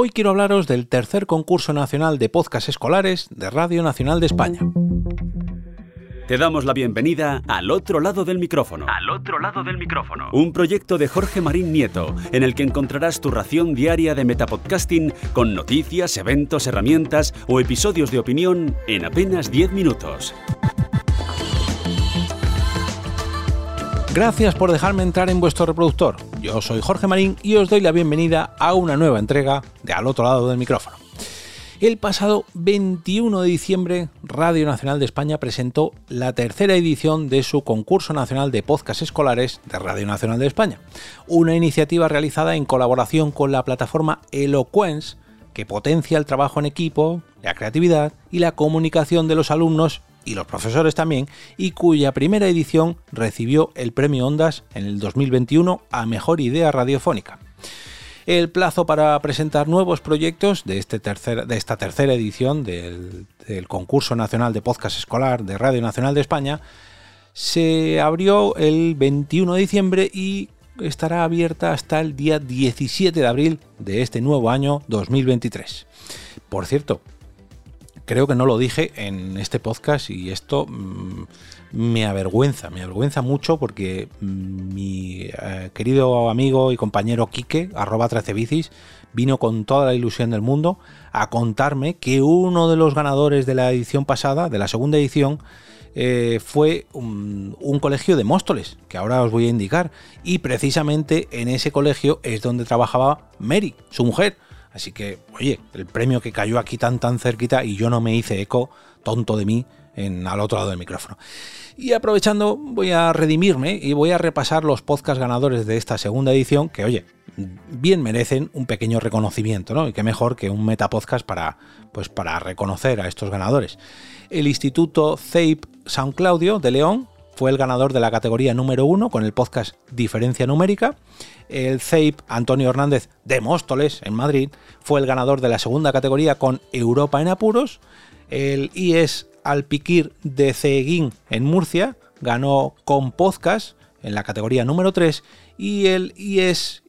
Hoy quiero hablaros del tercer concurso nacional de podcast escolares de Radio Nacional de España. Te damos la bienvenida al otro lado del micrófono. Al otro lado del micrófono. Un proyecto de Jorge Marín Nieto, en el que encontrarás tu ración diaria de metapodcasting con noticias, eventos, herramientas o episodios de opinión en apenas 10 minutos. Gracias por dejarme entrar en vuestro reproductor. Yo soy Jorge Marín y os doy la bienvenida a una nueva entrega de Al otro lado del micrófono. El pasado 21 de diciembre, Radio Nacional de España presentó la tercera edición de su concurso nacional de podcast escolares de Radio Nacional de España, una iniciativa realizada en colaboración con la plataforma Eloquence que potencia el trabajo en equipo, la creatividad y la comunicación de los alumnos y los profesores también, y cuya primera edición recibió el premio Ondas en el 2021 a Mejor Idea Radiofónica. El plazo para presentar nuevos proyectos de, este de esta tercera edición del, del concurso nacional de podcast escolar de Radio Nacional de España se abrió el 21 de diciembre y estará abierta hasta el día 17 de abril de este nuevo año 2023. Por cierto, creo que no lo dije en este podcast y esto mm, me avergüenza, me avergüenza mucho porque mm, mi eh, querido amigo y compañero Quique, arroba 13 bicis, vino con toda la ilusión del mundo a contarme que uno de los ganadores de la edición pasada, de la segunda edición, eh, fue un, un, colegio de Móstoles, que ahora os voy a indicar, y precisamente en ese colegio es donde trabajaba Mary, su mujer. Así que, oye, el premio que cayó aquí tan tan cerquita y yo no me hice eco, tonto de mí, en, al otro lado del micrófono. Y aprovechando, voy a redimirme y voy a repasar los podcast ganadores de esta segunda edición, que oye, bien merecen un pequeño reconocimiento, ¿no? Y qué mejor que un metapodcast para, pues, para reconocer a estos ganadores. El Instituto CEIP San Claudio de León fue el ganador de la categoría número uno con el podcast Diferencia Numérica. El CEIP Antonio Hernández de Móstoles, en Madrid, fue el ganador de la segunda categoría con Europa en Apuros. El IES Alpiquir de Ceguín, en Murcia, ganó con podcast en la categoría número 3. Y el IES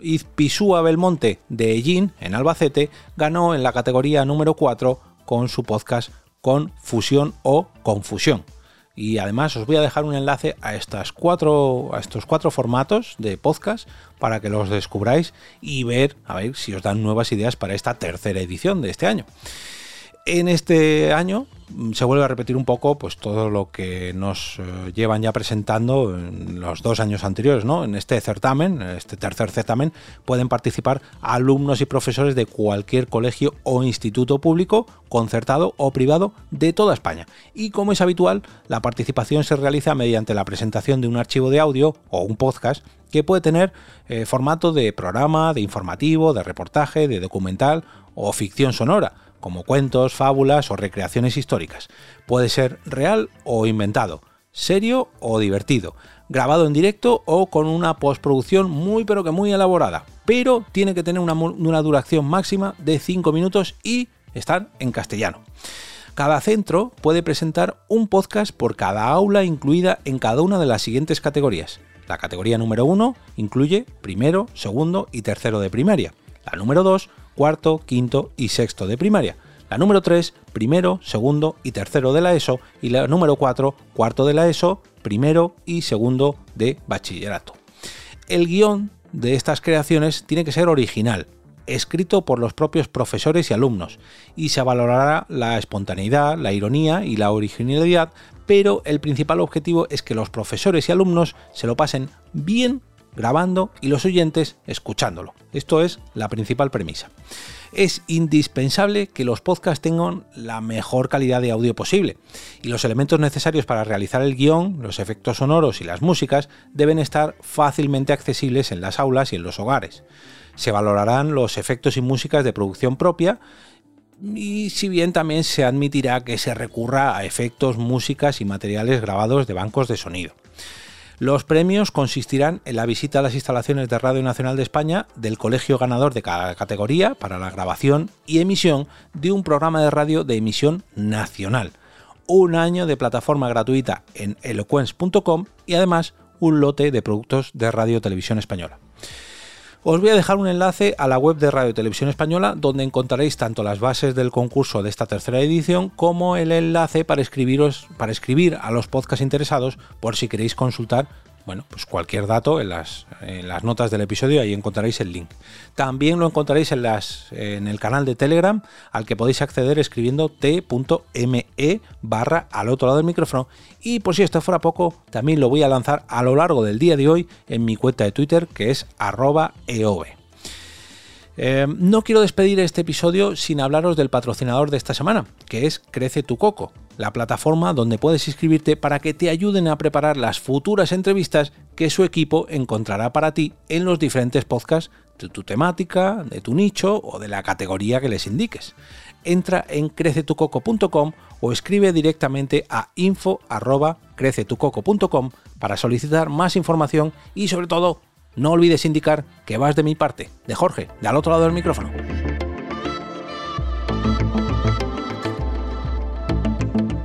Izpisúa Belmonte de Ellín, en Albacete, ganó en la categoría número 4 con su podcast con fusión o confusión. Y además os voy a dejar un enlace a, estas cuatro, a estos cuatro formatos de podcast para que los descubráis y ver, a ver si os dan nuevas ideas para esta tercera edición de este año. En este año mm, se vuelve a repetir un poco pues todo lo que nos eh, llevan ya presentando en los dos años anteriores, ¿no? En este certamen, este tercer certamen, pueden participar alumnos y profesores de cualquier colegio o instituto público, concertado o privado de toda España. Y como es habitual, la participación se realiza mediante la presentación de un archivo de audio o un podcast que puede tener eh, formato de programa, de informativo, de reportaje, de documental o ficción sonora como cuentos, fábulas o recreaciones históricas. Puede ser real o inventado, serio o divertido, grabado en directo o con una postproducción muy pero que muy elaborada, pero tiene que tener una, duración máxima de 5 minutos y estar en castellano. Cada centro puede presentar un podcast por cada aula incluida en cada una de las siguientes categorías. La categoría número 1 incluye primero, segundo y tercero de primaria. La número 2 cuarto, quinto y sexto de primaria. La número 3, primero, segundo y tercero de la ESO. Y la número 4, cuarto de la ESO, primero y segundo de bachillerato. El guion de estas creaciones tiene que ser original, escrito por los propios profesores y alumnos, y se valorará la espontaneidad, la ironía y la originalidad, pero el principal objetivo es que los profesores y alumnos se lo pasen bien grabando y los oyentes escuchándolo. Esto es la principal premisa. Es indispensable que los podcasts tengan la mejor calidad de audio posible y los elementos necesarios para realizar el guion, los efectos sonoros y las músicas deben estar fácilmente accesibles en las aulas y en los hogares. Se valorarán los efectos y músicas de producción propia y si bien también se admitirá que se recurra a efectos, músicas y materiales grabados de bancos de sonido. Los premios consistirán en la visita a las instalaciones de Radio Nacional de España del colegio ganador de cada categoría para la grabación y emisión de un programa de radio de emisión nacional, un año de plataforma gratuita en eloquence.com y además un lote de productos de radio televisión española. Os voy a dejar un enlace a la web de Radio Televisión Española donde encontraréis tanto las bases del concurso de esta tercera edición como el enlace para escribiros para escribir a los podcasts interesados por si queréis consultar bueno, pues cualquier dato en las, notas del episodio, ahí encontraréis el link. También lo encontraréis en, el canal de Telegram al que podéis acceder escribiendo t.me barra al otro lado del micrófono. Y por si esto fuera poco, también lo voy a lanzar a lo largo del día de hoy en mi cuenta de Twitter que es arroba eov. Eh, no quiero despedir este episodio sin hablaros del patrocinador de esta semana, que es Crece tu Coco, la plataforma donde puedes inscribirte para que te ayuden a preparar las futuras entrevistas que su equipo encontrará para ti en los diferentes podcasts de tu temática, de tu nicho o de la categoría que les indiques. Entra en crecetucoco.com o escribe directamente a info@crecetucoco.com para solicitar más información y sobre todo no olvides indicar que vas de mi parte, de Jorge, de al otro lado del micrófono.